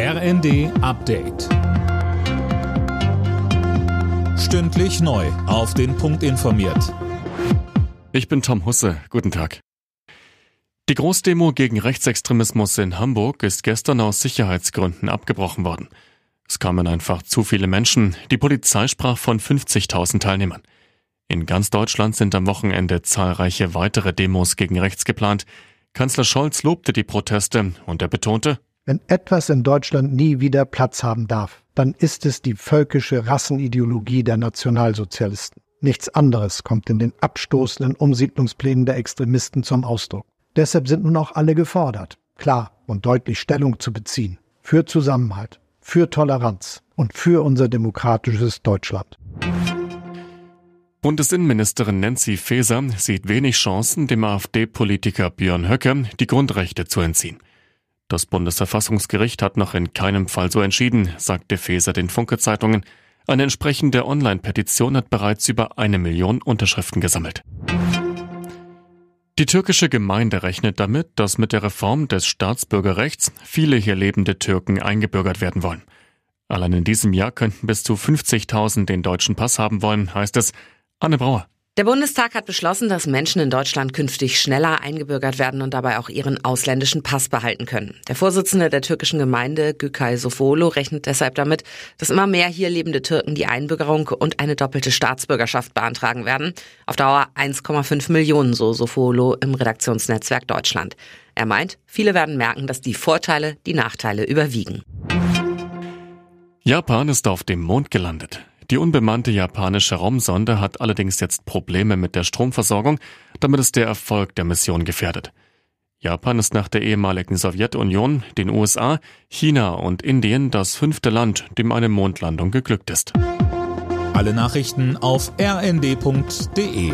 RND Update. Stündlich neu. Auf den Punkt informiert. Ich bin Tom Husse. Guten Tag. Die Großdemo gegen Rechtsextremismus in Hamburg ist gestern aus Sicherheitsgründen abgebrochen worden. Es kamen einfach zu viele Menschen. Die Polizei sprach von 50.000 Teilnehmern. In ganz Deutschland sind am Wochenende zahlreiche weitere Demos gegen rechts geplant. Kanzler Scholz lobte die Proteste und er betonte, wenn etwas in Deutschland nie wieder Platz haben darf, dann ist es die völkische Rassenideologie der Nationalsozialisten. Nichts anderes kommt in den abstoßenden Umsiedlungsplänen der Extremisten zum Ausdruck. Deshalb sind nun auch alle gefordert, klar und deutlich Stellung zu beziehen. Für Zusammenhalt, für Toleranz und für unser demokratisches Deutschland. Bundesinnenministerin Nancy Faeser sieht wenig Chancen, dem AfD-Politiker Björn Höcke die Grundrechte zu entziehen. Das Bundesverfassungsgericht hat noch in keinem Fall so entschieden, sagte Feser den Funke-Zeitungen. Eine entsprechende Online-Petition hat bereits über eine Million Unterschriften gesammelt. Die türkische Gemeinde rechnet damit, dass mit der Reform des Staatsbürgerrechts viele hier lebende Türken eingebürgert werden wollen. Allein in diesem Jahr könnten bis zu 50.000 den deutschen Pass haben wollen, heißt es. Anne Brauer. Der Bundestag hat beschlossen, dass Menschen in Deutschland künftig schneller eingebürgert werden und dabei auch ihren ausländischen Pass behalten können. Der Vorsitzende der türkischen Gemeinde, Gükay Sofolo, rechnet deshalb damit, dass immer mehr hier lebende Türken die Einbürgerung und eine doppelte Staatsbürgerschaft beantragen werden. Auf Dauer 1,5 Millionen, so Sofolo im Redaktionsnetzwerk Deutschland. Er meint, viele werden merken, dass die Vorteile die Nachteile überwiegen. Japan ist auf dem Mond gelandet. Die unbemannte japanische Raumsonde hat allerdings jetzt Probleme mit der Stromversorgung, damit es der Erfolg der Mission gefährdet. Japan ist nach der ehemaligen Sowjetunion, den USA, China und Indien das fünfte Land, dem eine Mondlandung geglückt ist. Alle Nachrichten auf rnd.de